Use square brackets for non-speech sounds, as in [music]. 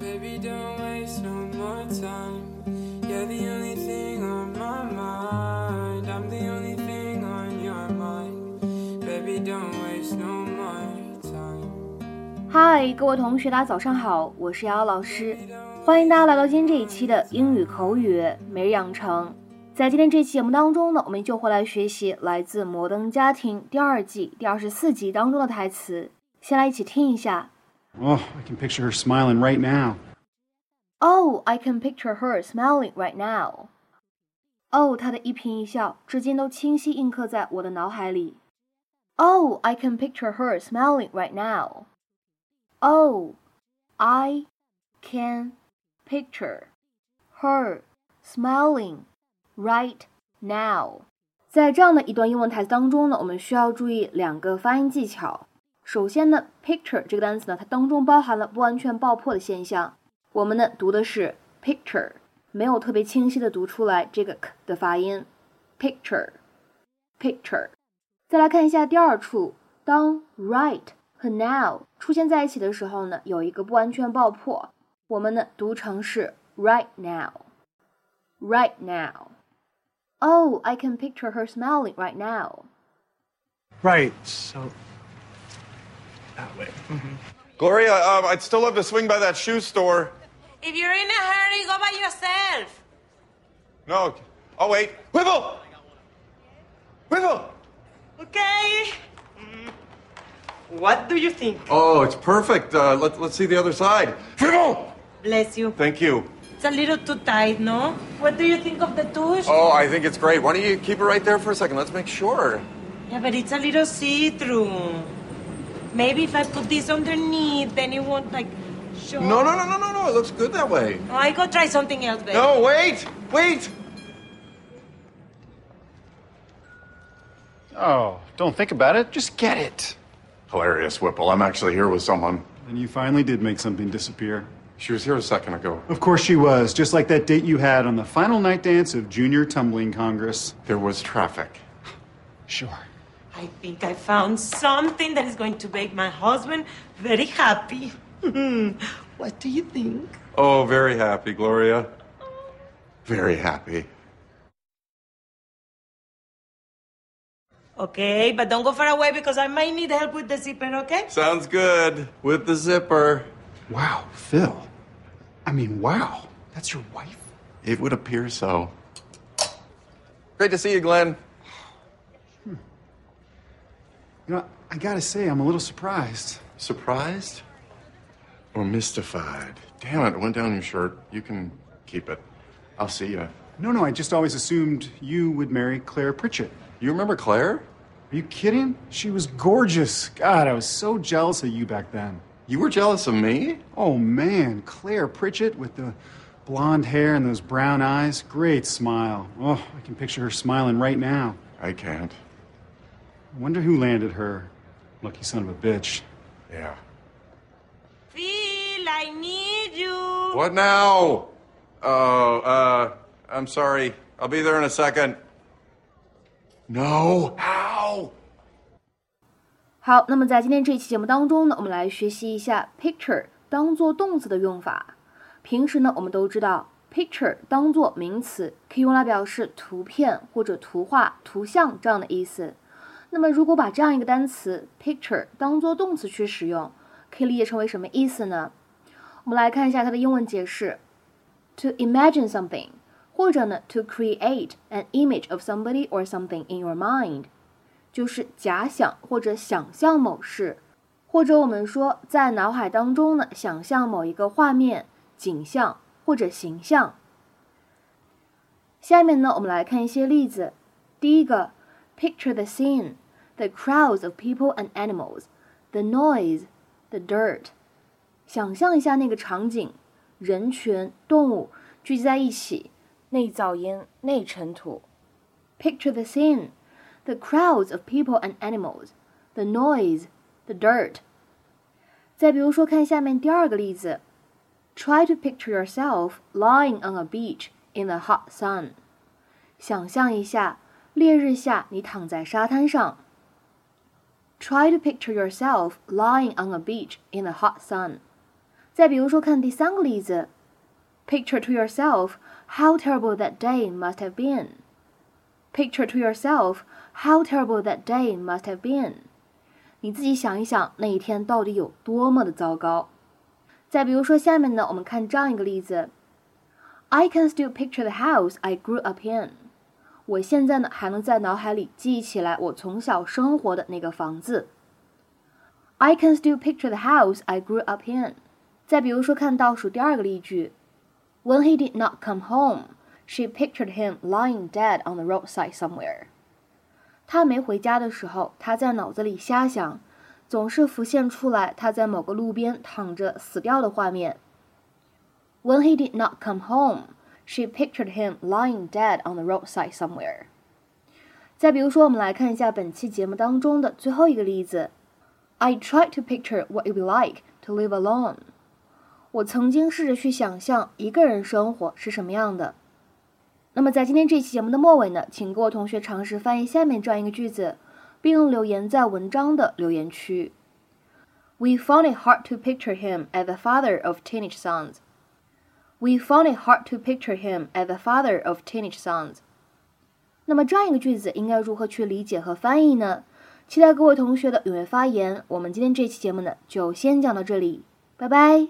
Baby, don't waste no more time. You're the only thing on my mind. I'm the only thing on your mind. Baby, don't waste no more time. 嗨，各位同学，大家早上好，我是瑶瑶老师，欢迎大家来到今天这一期的英语口语每日养成。在今天这期节目当中呢，我们就会来学习来自《摩登家庭》第二季第二十四集当中的台词。先来一起听一下。Oh, I can picture her smiling right now. Oh, I can picture her smiling right now. Oh，她的一颦一笑，至今都清晰印刻在我的脑海里。Oh, I can picture her smiling right now. Oh, I can picture her smiling right now. 在这样的一段英文台词当中呢，我们需要注意两个发音技巧。 首先呢，picture 这个单词呢，它当中包含了不完全爆破的现象。我们呢读的是 picture，没有特别清晰的读出来这个 k 的发音。picture，picture。再来看一下第二处，当 right 和 now 出现在一起的时候呢，有一个不完全爆破，我们呢读成是 right now，right now。Oh, I can picture her smiling right now. Right, so that way. Gloria, uh, I'd still love to swing by that shoe store. If you're in a hurry, go by yourself. No. Oh, wait. Whipple! Whipple! Okay? What do you think? Oh, it's perfect. Uh, let, let's see the other side. Whipple! Bless you. Thank you. It's a little too tight, no? What do you think of the tush? Oh, I think it's great. Why don't you keep it right there for a second? Let's make sure. Yeah, but it's a little see-through. Maybe if I put this underneath, then it won't like show. No, no, no, no, no, no. It looks good that way. Oh, I go try something else, baby. No, wait! Wait! Oh, don't think about it. Just get it. Hilarious, Whipple. I'm actually here with someone. And you finally did make something disappear. She was here a second ago. Of course she was, just like that date you had on the final night dance of Junior Tumbling Congress. There was traffic. Sure. I think I found something that is going to make my husband very happy. [laughs] what do you think? Oh, very happy, Gloria. Very happy. Okay, but don't go far away because I might need help with the zipper, okay? Sounds good. With the zipper. Wow, Phil. I mean, wow. That's your wife? It would appear so. Great to see you, Glenn. You know, I gotta say, I'm a little surprised. Surprised? Or mystified? Damn it, it went down your shirt. You can keep it. I'll see you. No, no, I just always assumed you would marry Claire Pritchett. You remember Claire? Are you kidding? She was gorgeous. God, I was so jealous of you back then. You were jealous of me? Oh man, Claire Pritchett with the blonde hair and those brown eyes. Great smile. Oh, I can picture her smiling right now. I can't. I wonder who landed her. Lucky son of a bitch. Yeah. Phil, I need you. What now? Oh, uh, I'm sorry. I'll be there in a second. No? How? 好，那么在今天这期节目当中呢，我们来学习一下 picture 当做动词的用法。平时呢，我们都知道 picture 当做名词可以用来表示图片或者图画、图像这样的意思。 那么如果把这样一个单词 picture 当做动词去使用，可以理解成为什么意思呢？我们来看一下它的英文解释：to imagine something，或者呢 to create an image of somebody or something in your mind。就是假想或者想象某事，或者我们说在脑海当中呢，想象某一个画面、景象或者形象。下面呢，我们来看一些例子。第一个，picture the scene, the crowds of people and animals, the noise, the dirt。想象一下那个场景，人群、动物聚集在一起，内噪音、内尘土。Picture the scene the crowds of people and animals, the noise, the dirt. 再比如说，看下面第二个例子，Try to picture yourself lying on a beach in the hot sun. 想象一下，烈日下你躺在沙滩上。 Try to picture yourself lying on a beach in the hot sun. 再比如说，看第三个例子，Picture to yourself how terrible that day must have been. Picture to yourself how terrible that day must have been. 你自己想一想，那一天到底有多么的糟糕。再比如说，下面呢，我们看这样一个例子：I can still picture the house I grew up in. 我现在呢，还能在脑海里记起来我从小生活的那个房子。I can still picture the house I grew up in. 再比如说，看倒数第二个例句：When he did not come home, she pictured him lying dead on the roadside somewhere. 他没回家的时候，他在脑子里瞎想，总是浮现出来他在某个路边躺着死掉的画面。When he did not come home, she pictured him lying dead on the roadside somewhere. 再比如说，我们来看一下本期节目当中的最后一个例子。I tried to picture what it would be like to live alone. 我曾经试着去想象一个人生活是什么样的。那么在今天这期节目的末尾呢，请各位同学尝试翻译下面这样一个句子，并留言在文章的留言区。We found it hard to picture him as the father of teenage sons. We found it hard to picture him as a father of teenage sons. 那么这样一个句子应该如何去理解和翻译呢？期待各位同学的踊跃发言。我们今天这期节目呢，就先讲到这里，拜拜。